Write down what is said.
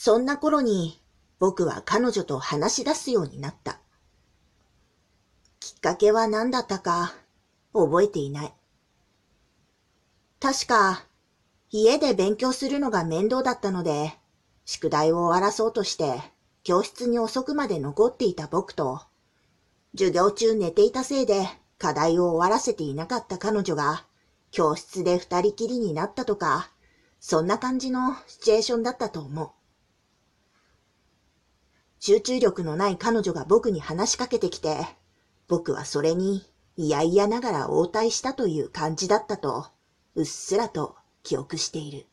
そんな頃に僕は彼女と話し出すようになった。きっかけは何だったか覚えていない。確か、家で勉強するのが面倒だったので、宿題を終わらそうとして教室に遅くまで残っていた僕と、授業中寝ていたせいで課題を終わらせていなかった彼女が、教室で二人きりになったとか、そんな感じのシチュエーションだったと思う。集中力のない彼女が僕に話しかけてきて、僕はそれに嫌々ながら応対したという感じだったと、うっすらと記憶している。